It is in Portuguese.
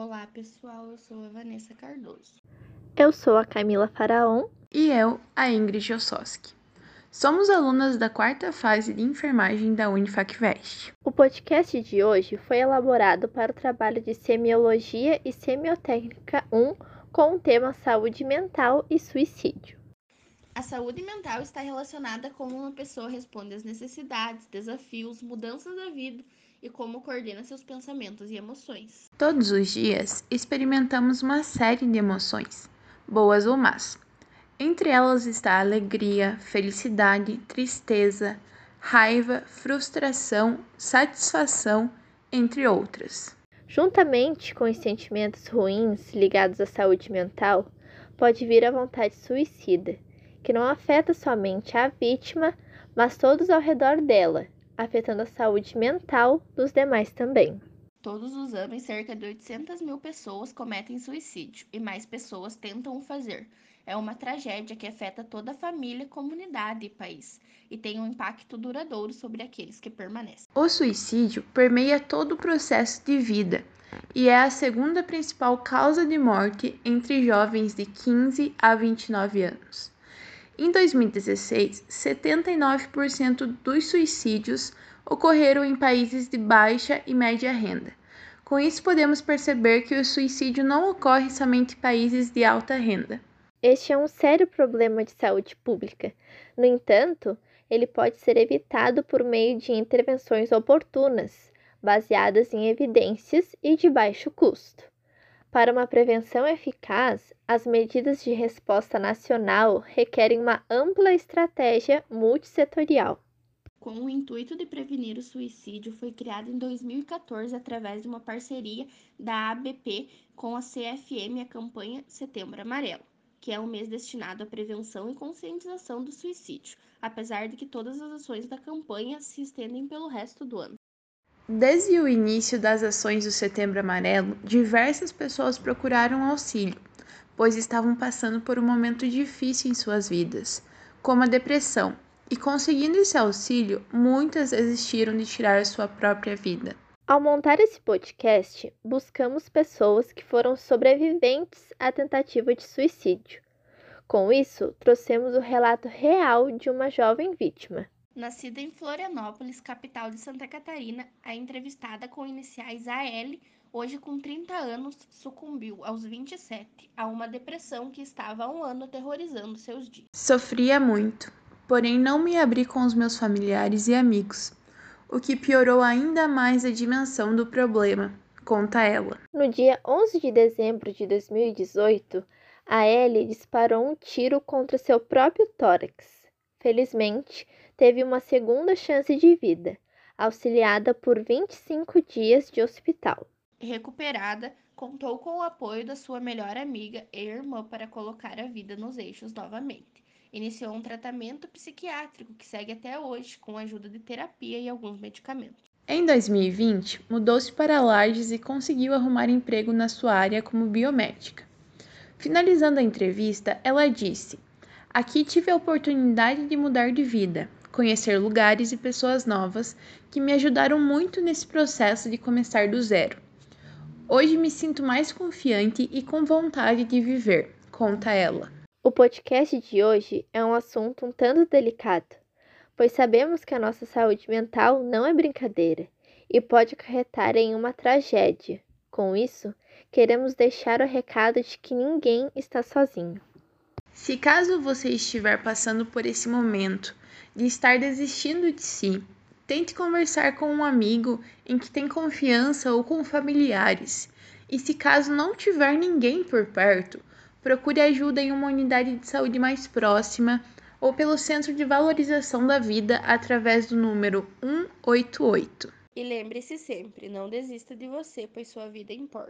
Olá, pessoal. Eu sou a Vanessa Cardoso. Eu sou a Camila Faraon. E eu, a Ingrid Ossoski. Somos alunas da quarta fase de enfermagem da Unifacvest. O podcast de hoje foi elaborado para o trabalho de Semiologia e Semiotécnica 1 com o tema Saúde Mental e Suicídio. A saúde mental está relacionada a como uma pessoa responde às necessidades, desafios, mudanças da vida e como coordena seus pensamentos e emoções. Todos os dias experimentamos uma série de emoções, boas ou más. Entre elas está a alegria, felicidade, tristeza, raiva, frustração, satisfação, entre outras. Juntamente com os sentimentos ruins ligados à saúde mental, pode vir a vontade suicida, que não afeta somente a vítima, mas todos ao redor dela, afetando a saúde mental dos demais também. Todos os anos, cerca de 800 mil pessoas cometem suicídio e mais pessoas tentam o fazer. É uma tragédia que afeta toda a família, comunidade e país e tem um impacto duradouro sobre aqueles que permanecem. O suicídio permeia todo o processo de vida e é a segunda principal causa de morte entre jovens de 15 a 29 anos. Em 2016, 79% dos suicídios ocorreram em países de baixa e média renda. Com isso, podemos perceber que o suicídio não ocorre somente em países de alta renda. Este é um sério problema de saúde pública. No entanto, ele pode ser evitado por meio de intervenções oportunas, baseadas em evidências e de baixo custo. Para uma prevenção eficaz, as medidas de resposta nacional requerem uma ampla estratégia multissetorial. Com o intuito de prevenir o suicídio, foi criado em 2014 através de uma parceria da ABP com a CFM a campanha Setembro Amarelo, que é um mês destinado à prevenção e conscientização do suicídio, apesar de que todas as ações da campanha se estendem pelo resto do ano. Desde o início das ações do Setembro Amarelo, diversas pessoas procuraram auxílio, pois estavam passando por um momento difícil em suas vidas, como a depressão, e conseguindo esse auxílio, muitas desistiram de tirar a sua própria vida. Ao montar esse podcast, buscamos pessoas que foram sobreviventes à tentativa de suicídio. Com isso, trouxemos o relato real de uma jovem vítima. Nascida em Florianópolis, capital de Santa Catarina, a entrevistada com iniciais AL, hoje com 30 anos, sucumbiu aos 27 a uma depressão que estava há um ano aterrorizando seus dias. Sofria muito, porém não me abri com os meus familiares e amigos, o que piorou ainda mais a dimensão do problema, conta ela. No dia 11 de dezembro de 2018, a Ellie disparou um tiro contra seu próprio tórax. Felizmente, teve uma segunda chance de vida, auxiliada por 25 dias de hospital. Recuperada, contou com o apoio da sua melhor amiga e irmã para colocar a vida nos eixos novamente. Iniciou um tratamento psiquiátrico que segue até hoje, com a ajuda de terapia e alguns medicamentos. Em 2020, mudou-se para Lages e conseguiu arrumar emprego na sua área como biomédica. Finalizando a entrevista, ela disse: Aqui tive a oportunidade de mudar de vida, conhecer lugares e pessoas novas que me ajudaram muito nesse processo de começar do zero. Hoje me sinto mais confiante e com vontade de viver, conta ela. O podcast de hoje é um assunto um tanto delicado, pois sabemos que a nossa saúde mental não é brincadeira e pode acarretar em uma tragédia. Com isso, queremos deixar o recado de que ninguém está sozinho. Se caso você estiver passando por esse momento de estar desistindo de si, tente conversar com um amigo em que tem confiança ou com familiares. E se caso não tiver ninguém por perto, procure ajuda em uma unidade de saúde mais próxima ou pelo Centro de Valorização da Vida através do número 188. E lembre-se sempre, não desista de você, pois sua vida importa.